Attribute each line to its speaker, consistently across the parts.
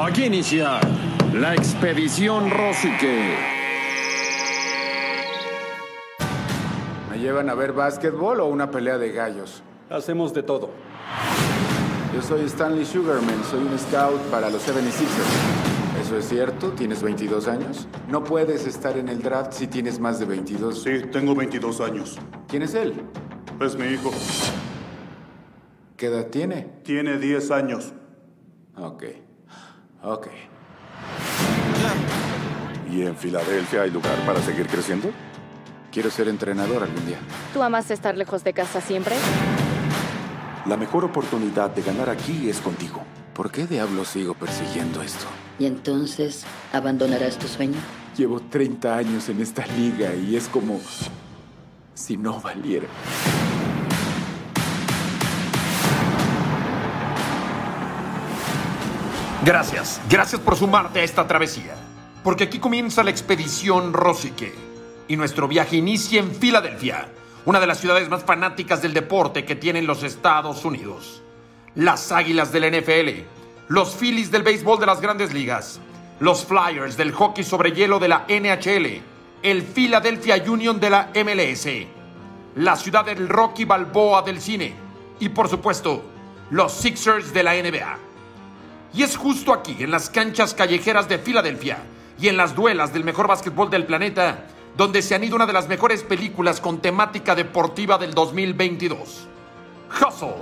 Speaker 1: Aquí inicia la expedición Rosique.
Speaker 2: ¿Me llevan a ver básquetbol o una pelea de gallos?
Speaker 3: Hacemos de todo.
Speaker 2: Yo soy Stanley Sugarman, soy un scout para los 76ers. ¿Eso es cierto? ¿Tienes 22 años? No puedes estar en el draft si tienes más de 22.
Speaker 4: Sí, tengo 22 años.
Speaker 2: ¿Quién es él?
Speaker 4: Es mi hijo.
Speaker 2: ¿Qué edad tiene?
Speaker 4: Tiene 10 años.
Speaker 2: Ok. Ok.
Speaker 5: ¿Y en Filadelfia hay lugar para seguir creciendo?
Speaker 2: Quiero ser entrenador algún día.
Speaker 6: ¿Tú amas estar lejos de casa siempre?
Speaker 5: La mejor oportunidad de ganar aquí es contigo.
Speaker 2: ¿Por qué diablos sigo persiguiendo esto?
Speaker 7: ¿Y entonces abandonarás tu sueño?
Speaker 2: Llevo 30 años en esta liga y es como si no valiera.
Speaker 8: Gracias, gracias por sumarte a esta travesía. Porque aquí comienza la expedición Rosique. Y nuestro viaje inicia en Filadelfia, una de las ciudades más fanáticas del deporte que tienen los Estados Unidos. Las Águilas del NFL, los Phillies del béisbol de las grandes ligas, los Flyers del hockey sobre hielo de la NHL, el Philadelphia Union de la MLS, la ciudad del Rocky Balboa del cine y por supuesto los Sixers de la NBA. Y es justo aquí, en las canchas callejeras de Filadelfia y en las duelas del mejor básquetbol del planeta, donde se han ido una de las mejores películas con temática deportiva del 2022. Hustle,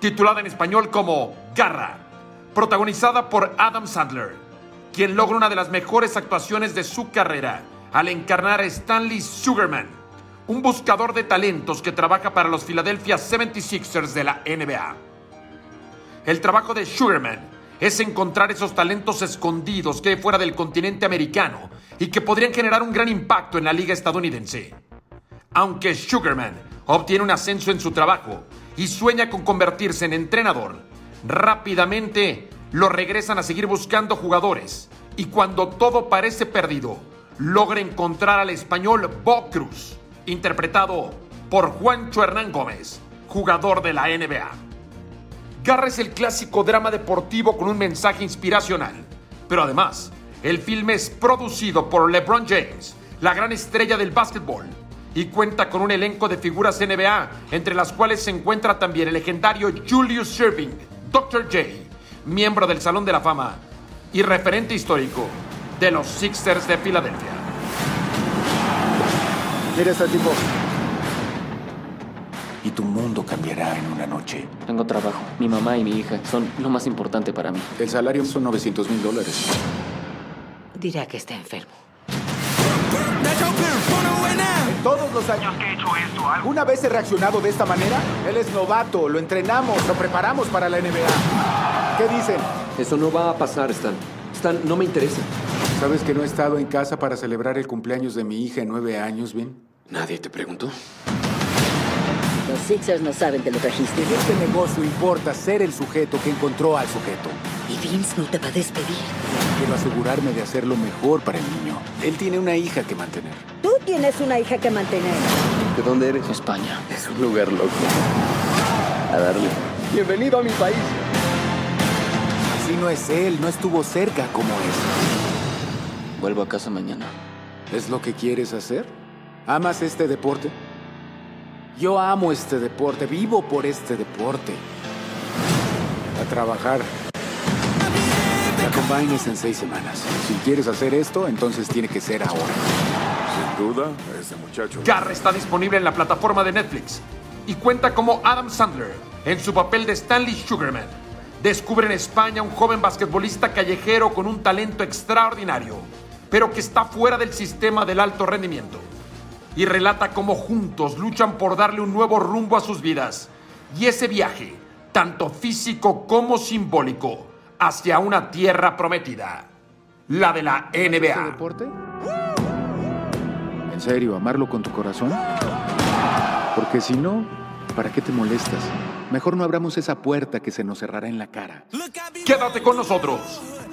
Speaker 8: titulada en español como Garra, protagonizada por Adam Sandler, quien logra una de las mejores actuaciones de su carrera al encarnar a Stanley Sugarman, un buscador de talentos que trabaja para los Philadelphia 76ers de la NBA. El trabajo de Sugarman es encontrar esos talentos escondidos que hay fuera del continente americano y que podrían generar un gran impacto en la liga estadounidense. Aunque Sugarman obtiene un ascenso en su trabajo y sueña con convertirse en entrenador, rápidamente lo regresan a seguir buscando jugadores y cuando todo parece perdido, logra encontrar al español Bob Cruz, interpretado por Juancho Hernán Gómez, jugador de la NBA. Garra es el clásico drama deportivo con un mensaje inspiracional. Pero además, el filme es producido por LeBron James, la gran estrella del básquetbol, y cuenta con un elenco de figuras NBA, entre las cuales se encuentra también el legendario Julius Erving, Dr. J, miembro del Salón de la Fama y referente histórico de los Sixers de Filadelfia.
Speaker 2: Mira este tipo.
Speaker 5: Y tu mundo cambiará en una noche.
Speaker 9: Tengo trabajo. Mi mamá y mi hija son lo más importante para mí.
Speaker 2: El salario son 900 mil dólares.
Speaker 7: Dirá que está enfermo.
Speaker 2: En todos los años que he hecho esto, ¿alguna vez he reaccionado de esta manera? Él es novato, lo entrenamos, lo preparamos para la NBA. ¿Qué dicen?
Speaker 10: Eso no va a pasar, Stan. Stan, no me interesa.
Speaker 2: ¿Sabes que no he estado en casa para celebrar el cumpleaños de mi hija en nueve años, Ben?
Speaker 10: ¿Nadie te preguntó?
Speaker 7: Los Sixers no saben que lo trajiste.
Speaker 2: En este negocio importa ser el sujeto que encontró al sujeto.
Speaker 7: Y Vince no te va a despedir.
Speaker 2: Quiero asegurarme de hacer lo mejor para el niño. Él tiene una hija que mantener.
Speaker 11: Tú tienes una hija que mantener.
Speaker 10: ¿De dónde eres?
Speaker 9: España.
Speaker 10: Es un lugar loco. A darle.
Speaker 3: Bienvenido a mi país.
Speaker 2: Así no es él, no estuvo cerca como es.
Speaker 9: Vuelvo a casa mañana.
Speaker 2: ¿Es lo que quieres hacer? ¿Amas este deporte? Yo amo este deporte, vivo por este deporte. A trabajar. La combine es en seis semanas. Si quieres hacer esto, entonces tiene que ser ahora.
Speaker 5: Sin duda, ese muchacho.
Speaker 8: Garra está disponible en la plataforma de Netflix y cuenta como Adam Sandler en su papel de Stanley Sugarman. Descubre en España un joven basquetbolista callejero con un talento extraordinario, pero que está fuera del sistema del alto rendimiento. Y relata cómo juntos luchan por darle un nuevo rumbo a sus vidas. Y ese viaje, tanto físico como simbólico, hacia una tierra prometida, la de la
Speaker 2: ¿Este
Speaker 8: NBA.
Speaker 2: deporte? ¿En serio, amarlo con tu corazón? Porque si no, ¿para qué te molestas? Mejor no abramos esa puerta que se nos cerrará en la cara.
Speaker 8: Quédate con nosotros,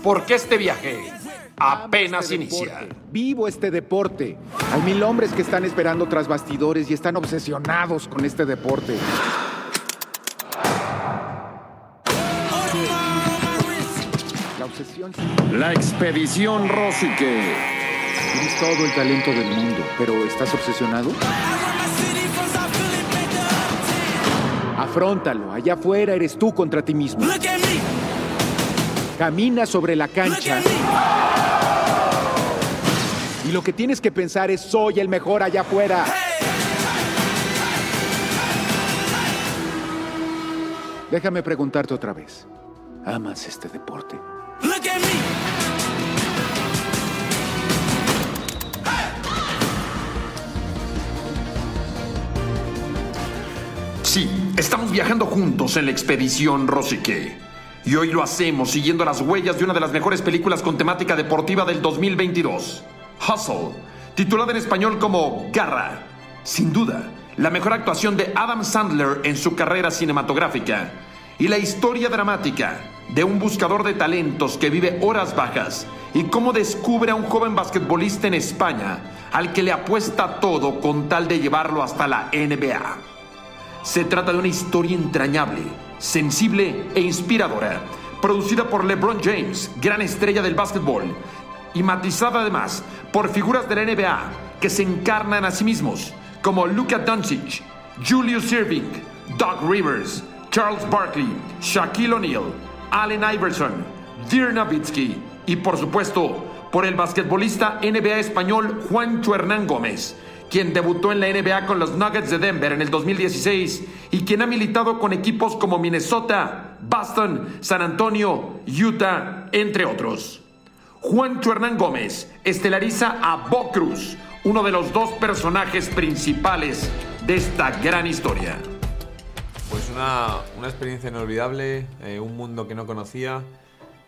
Speaker 8: porque este viaje apenas
Speaker 2: Este
Speaker 8: inicia.
Speaker 2: deporte. Vivo este deporte. Hay mil hombres que están esperando tras bastidores y están obsesionados con este deporte. La obsesión.
Speaker 1: La expedición Rosique.
Speaker 2: Tienes todo el talento del mundo, pero ¿estás obsesionado? Afróntalo. Allá afuera eres tú contra ti mismo. Camina sobre la cancha. Y lo que tienes que pensar es soy el mejor allá afuera. Déjame preguntarte otra vez. ¿Amas este deporte?
Speaker 8: Sí, estamos viajando juntos en la expedición Rosique. Y hoy lo hacemos siguiendo las huellas de una de las mejores películas con temática deportiva del 2022, Hustle, titulada en español como Garra. Sin duda, la mejor actuación de Adam Sandler en su carrera cinematográfica y la historia dramática de un buscador de talentos que vive horas bajas y cómo descubre a un joven basquetbolista en España al que le apuesta todo con tal de llevarlo hasta la NBA. Se trata de una historia entrañable, sensible e inspiradora, producida por LeBron James, gran estrella del básquetbol, y matizada además por figuras de la NBA que se encarnan a sí mismos, como Luka Doncic, Julius Irving, Doug Rivers, Charles Barkley, Shaquille O'Neal, Allen Iverson, Dirk Nowitzki y por supuesto por el basquetbolista NBA español Juancho Hernán Gómez, quien debutó en la NBA con los Nuggets de Denver en el 2016 y quien ha militado con equipos como Minnesota, Boston, San Antonio, Utah, entre otros. Juancho Hernán Gómez estelariza a Bo Cruz, uno de los dos personajes principales de esta gran historia.
Speaker 12: Pues una, una experiencia inolvidable, eh, un mundo que no conocía.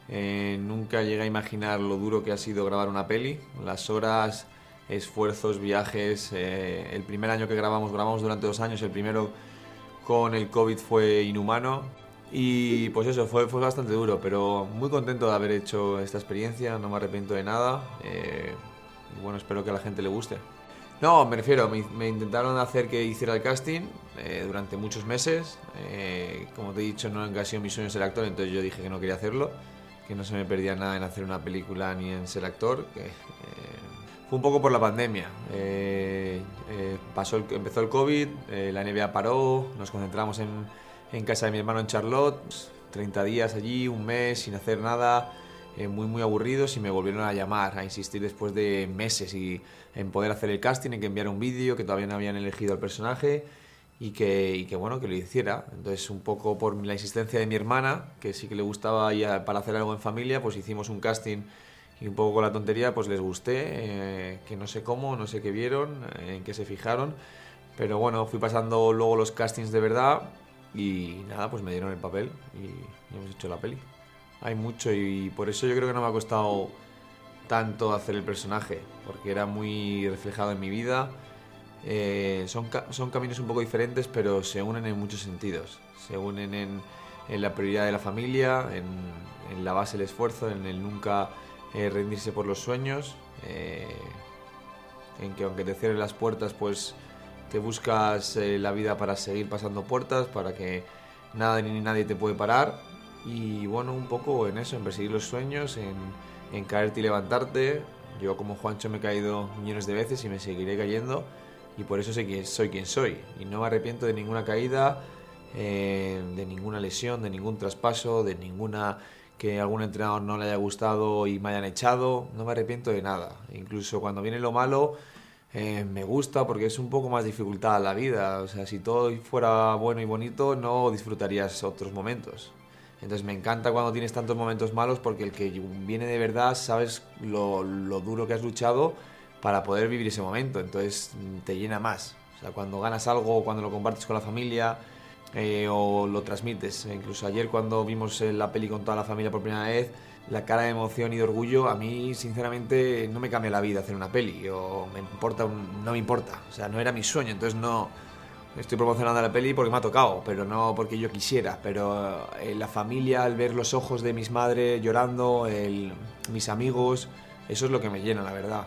Speaker 12: Eh, nunca llegué a imaginar lo duro que ha sido grabar una peli. Las horas, esfuerzos, viajes. eh, el primer año que grabamos, grabamos durante dos años. El primero con el COVID fue inhumano. Y pues eso, fue, fue bastante duro, pero muy contento de haber hecho esta experiencia. No me arrepiento de nada. eh, bueno, espero que a la gente le guste. No, me refiero, me, me intentaron hacer que hiciera el casting eh, durante muchos meses. Eh, como te he dicho, no ha sido mi sueño ser actor, entonces yo dije que no quería hacerlo, que no se me perdía nada en hacer una película ni en ser actor. Que, eh, fue un poco por la pandemia. Eh, eh, pasó el- empezó el COVID, la NBA paró, nos concentramos en, en casa de mi hermano en Charlotte, 30 días allí, un mes sin hacer nada eh, muy muy aburridos y me volvieron a llamar, a insistir después de meses y en poder hacer el casting, en que enviara un vídeo, que todavía no habían elegido al personaje y que, y que bueno, que lo hiciera. Entonces un poco por la insistencia de mi hermana, que sí que le gustaba ya para hacer algo en familia, pues hicimos un casting y un poco con la tontería, pues les gusté, eh, que no sé cómo, no sé qué vieron, en qué se fijaron, pero bueno, fui pasando luego los castings de verdad y nada, pues me dieron el papel y, hemos hecho la peli. Hay mucho y por eso yo creo que no me ha costado tanto hacer el personaje, porque era muy reflejado en mi vida. Eh, son, son caminos un poco diferentes, pero se unen en muchos sentidos. Se unen en, en la prioridad de la familia, en, en la base del esfuerzo, en el nunca eh, rendirse por los sueños, eh, en que aunque te cierren las puertas, pues te buscas eh, la vida para seguir pasando puertas, para que nada ni nadie te puede parar. Y bueno, un poco en eso, en perseguir los sueños, en, en caerte y levantarte. Yo como Juancho me he caído millones de veces y me seguiré cayendo. Y por eso sé que soy quien soy. Y no me arrepiento de ninguna caída, eh, de ninguna lesión, de ningún traspaso, de ninguna que algún entrenador no le haya gustado y me hayan echado. No me arrepiento de nada. Incluso cuando viene lo malo, eh, me gusta porque es un poco más dificultad la vida. O sea, si todo fuera bueno y bonito, no disfrutarías otros momentos. Entonces me encanta cuando tienes tantos momentos malos porque el que viene de verdad sabes lo, lo duro que has luchado para poder vivir ese momento. Entonces te llena más. O sea, cuando ganas algo, cuando lo compartes con la familia, eh, o lo transmites. E incluso ayer cuando vimos la peli con toda la familia por primera vez, la cara de emoción y de orgullo, a mí sinceramente no me cambia la vida hacer una peli, o me importa, no me importa, o sea, no era mi sueño, entonces no estoy promocionando la peli porque me ha tocado, pero no porque yo quisiera, pero eh, la familia, al ver los ojos de mis madres llorando, mis amigos, eso es lo que me llena, la verdad.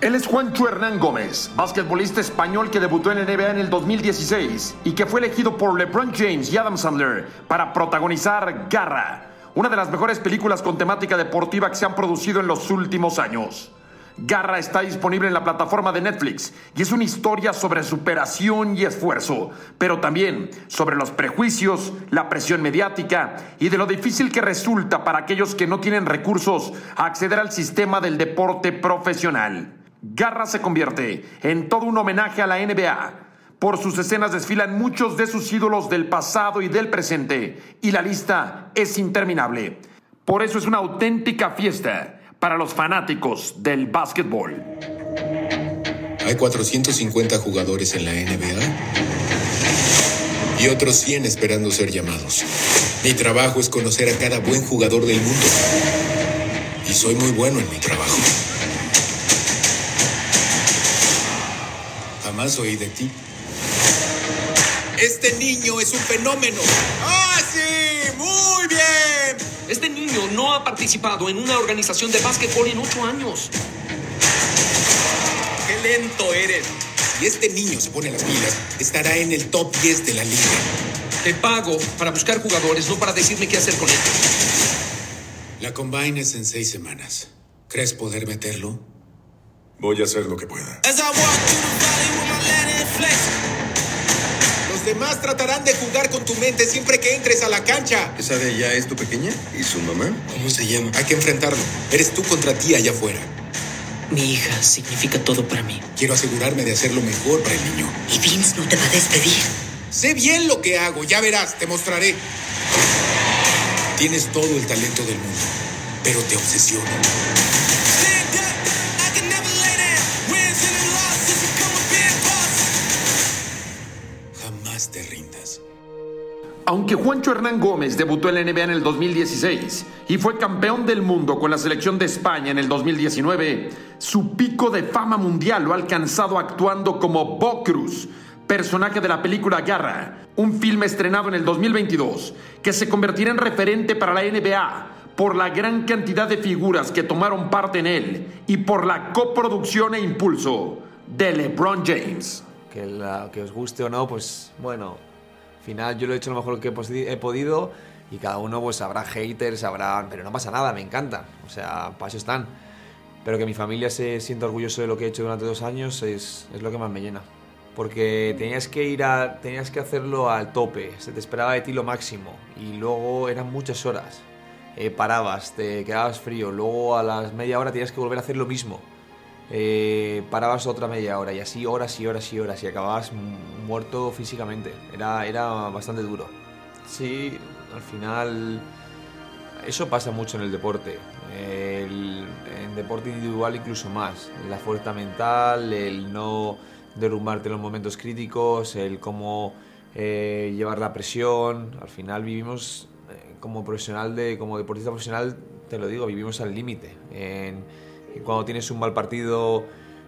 Speaker 8: Él es Juancho Hernán Gómez, basquetbolista español que debutó en la NBA en el 2016 y que fue elegido por LeBron James y Adam Sandler para protagonizar Garra, una de las mejores películas con temática deportiva que se han producido en los últimos años. Garra está disponible en la plataforma de Netflix y es una historia sobre superación y esfuerzo, pero también sobre los prejuicios, la presión mediática y de lo difícil que resulta para aquellos que no tienen recursos acceder al sistema del deporte profesional. Garra se convierte en todo un homenaje a la NBA. Por sus escenas desfilan muchos de sus ídolos del pasado y del presente, y la lista es interminable. Por eso es una auténtica fiesta para los fanáticos del básquetbol.
Speaker 13: Hay 450 jugadores en la NBA y otros 100 esperando ser llamados. Mi trabajo es conocer a cada buen jugador del mundo. Y soy muy bueno en mi trabajo. Jamás oí de ti. Este niño es un fenómeno.
Speaker 14: ¡Ah, sí! ¡Muy bien! Este niño no ha participado en una organización de básquetbol en ocho años.
Speaker 13: ¡Qué lento eres! Si este niño se pone las pilas, estará en el top 10 de la liga.
Speaker 14: Te pago para buscar jugadores, no para decirme qué hacer con ellos.
Speaker 13: La combine es en seis semanas. ¿Crees poder meterlo?
Speaker 4: Voy a hacer lo que pueda.
Speaker 13: Los demás tratarán de jugar con tu mente siempre que entres a la cancha.
Speaker 15: ¿Esa de allá es tu pequeña? ¿Y su mamá?
Speaker 13: ¿Cómo se llama? Hay que enfrentarlo. Eres tú contra ti allá afuera.
Speaker 7: Mi hija significa todo para mí.
Speaker 13: Quiero asegurarme de hacer lo mejor para el niño.
Speaker 7: Y Vince no te va a despedir.
Speaker 13: Sé bien lo que hago, ya verás, te mostraré. Tienes todo el talento del mundo, pero te obsesiona.
Speaker 8: Aunque Juancho Hernán Gómez debutó en la NBA en el 2016 y fue campeón del mundo con la selección de España en el 2019, su pico de fama mundial lo ha alcanzado actuando como Bo Cruz, personaje de la película Garra, un filme estrenado en el 2022 que se convertirá en referente para la NBA por la gran cantidad de figuras que tomaron parte en él y por la coproducción e impulso de LeBron James.
Speaker 12: Que, la, que os guste o no, pues bueno, final yo lo he hecho lo mejor que he podido y cada uno pues habrá haters, habrá... Pero no pasa nada, me encanta, o sea, para eso están. Pero que mi familia se sienta orgulloso de lo que he hecho durante dos años es, es lo que más me llena. Porque tenías que ir a... tenías que hacerlo al tope, se te esperaba de ti lo máximo y luego eran muchas horas. Eh, parabas, te quedabas frío, luego a las media hora tenías que volver a hacer lo mismo eh, parabas otra media hora y así horas y horas y horas y acababas muerto físicamente. Era, era bastante duro. Sí, al final eso pasa mucho en el deporte. en deporte individual incluso más. La fuerza mental, el no derrumbarte en los momentos críticos, el cómo eh, llevar la presión. Al final vivimos eh, como profesional de, como deportista profesional, te lo digo, vivimos al límite. Cuando tienes un mal partido,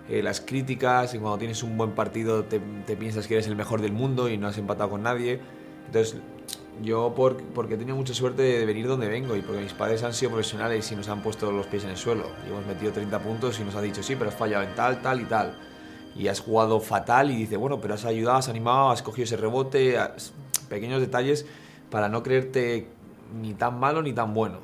Speaker 12: eh, las críticas, y cuando tienes un buen partido te, piensas que eres el mejor del mundo y no has empatado con nadie. Entonces, yo por, porque he tenido mucha suerte de venir donde vengo y porque mis padres han sido profesionales y nos han puesto los pies en el suelo. Y hemos metido 30 puntos y nos han dicho, sí, pero has fallado en tal, tal y tal. Y has jugado fatal y dice, bueno, pero has ayudado, has animado, has cogido ese rebote, pequeños detalles para no creerte ni tan malo ni tan bueno.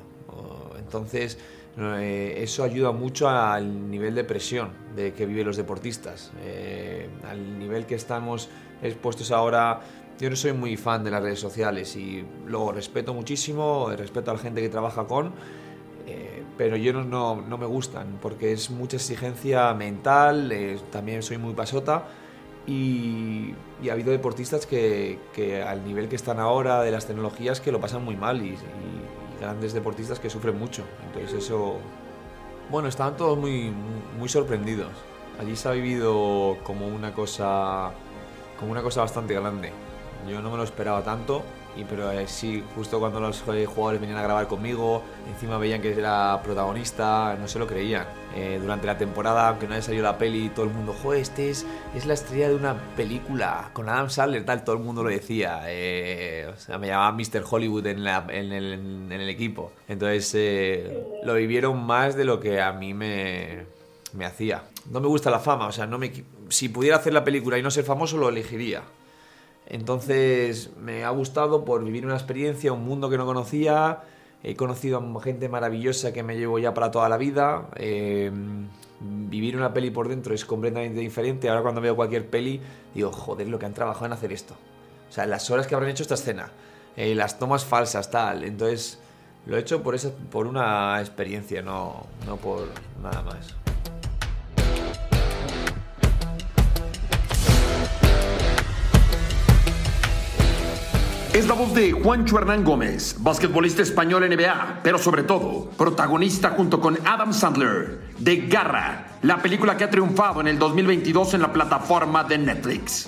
Speaker 12: Entonces, eh, eso ayuda mucho al nivel de presión de que viven los deportistas. Eh, al nivel que estamos expuestos ahora, yo no soy muy fan de las redes sociales y lo respeto muchísimo, respeto a la gente que trabaja con, eh, pero yo no, no, me gustan porque es mucha exigencia mental, también soy muy pasota. Y, ha habido deportistas que, que, al nivel que están ahora de las tecnologías que lo pasan muy mal y grandes deportistas que sufren mucho. Entonces eso... Bueno, estaban todos muy, muy sorprendidos. Allí se ha vivido como una cosa, como una cosa bastante grande. Yo no me lo esperaba tanto, y, pero eh, sí, justo cuando los eh, jugadores venían a grabar conmigo, encima veían que era protagonista, no se lo creían. Eh, durante la temporada, aunque no haya salido la peli, todo el mundo, joder, este es, es la estrella de una película con Adam Sandler, tal, todo el mundo lo decía. Eh, o sea, me llamaba Mr. Hollywood en, la- en el, en el equipo. Entonces, eh, lo vivieron más de lo que a mí me, me hacía. No me gusta la fama, o sea, no me, si pudiera hacer la película y no ser famoso, lo elegiría. Entonces me ha gustado por vivir una experiencia, un mundo que no conocía. He conocido a gente maravillosa que me llevo ya para toda la vida. Eh, vivir una peli por dentro es completamente diferente. Ahora cuando veo cualquier peli digo, joder, lo que han trabajado en hacer esto. O sea, las horas que habrán hecho esta escena. eh, las tomas falsas, tal. Entonces lo he hecho por, esa, por una experiencia, no, no por nada más.
Speaker 8: Es la voz de Juancho Hernán Gómez, basquetbolista español NBA, pero sobre todo, protagonista junto con Adam Sandler de Garra, la película que ha triunfado en el 2022 en la plataforma de Netflix.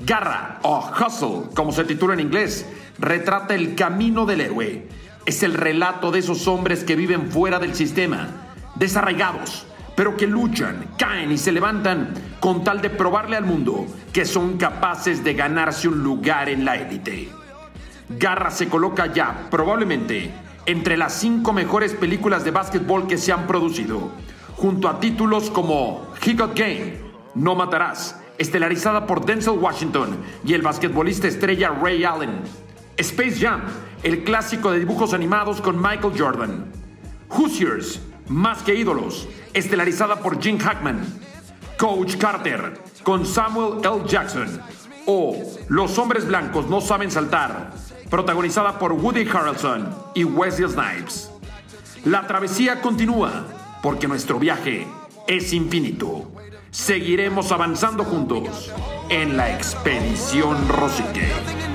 Speaker 8: Garra, o Hustle, como se titula en inglés, retrata el camino del héroe. Es el relato de esos hombres que viven fuera del sistema, desarraigados, pero que luchan, caen y se levantan con tal de probarle al mundo que son capaces de ganarse un lugar en la élite. Garra se coloca ya, probablemente, entre las cinco mejores películas de básquetbol que se han producido, junto a títulos como He Got Game, No Matarás, estelarizada por Denzel Washington y el basquetbolista estrella Ray Allen. Space Jam, el clásico de dibujos animados con Michael Jordan. Hoosiers, Más que ídolos, estelarizada por Jim Hackman. Coach Carter, con Samuel L. Jackson. O Los hombres blancos no saben saltar, protagonizada por Woody Harrelson y Wesley Snipes. La travesía continúa, porque nuestro viaje es infinito. Seguiremos avanzando juntos en la expedición Rosique.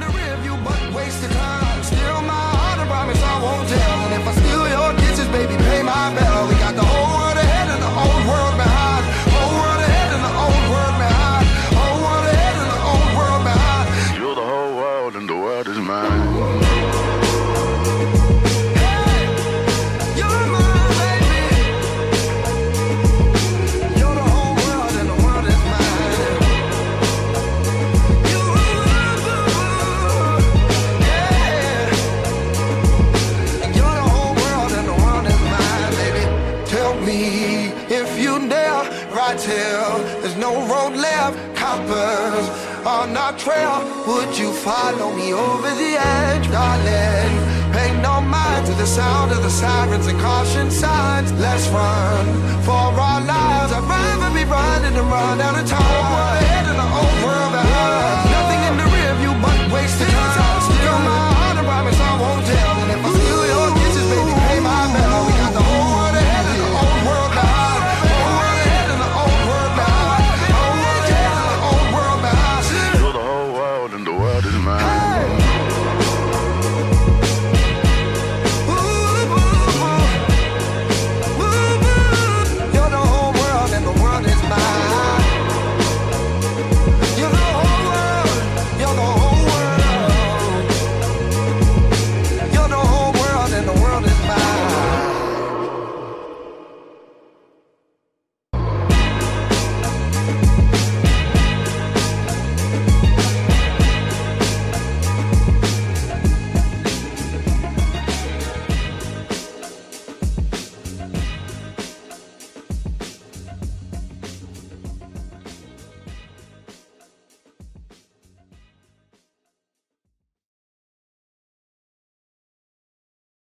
Speaker 16: On our trail. Would you follow me over the edge, darling? Pay no mind to the sound of the sirens and caution signs. Let's run for our lives. I'd rather be running than run out of time. World ahead and the old world behind. Nothing in the rear view but wasted time. Still my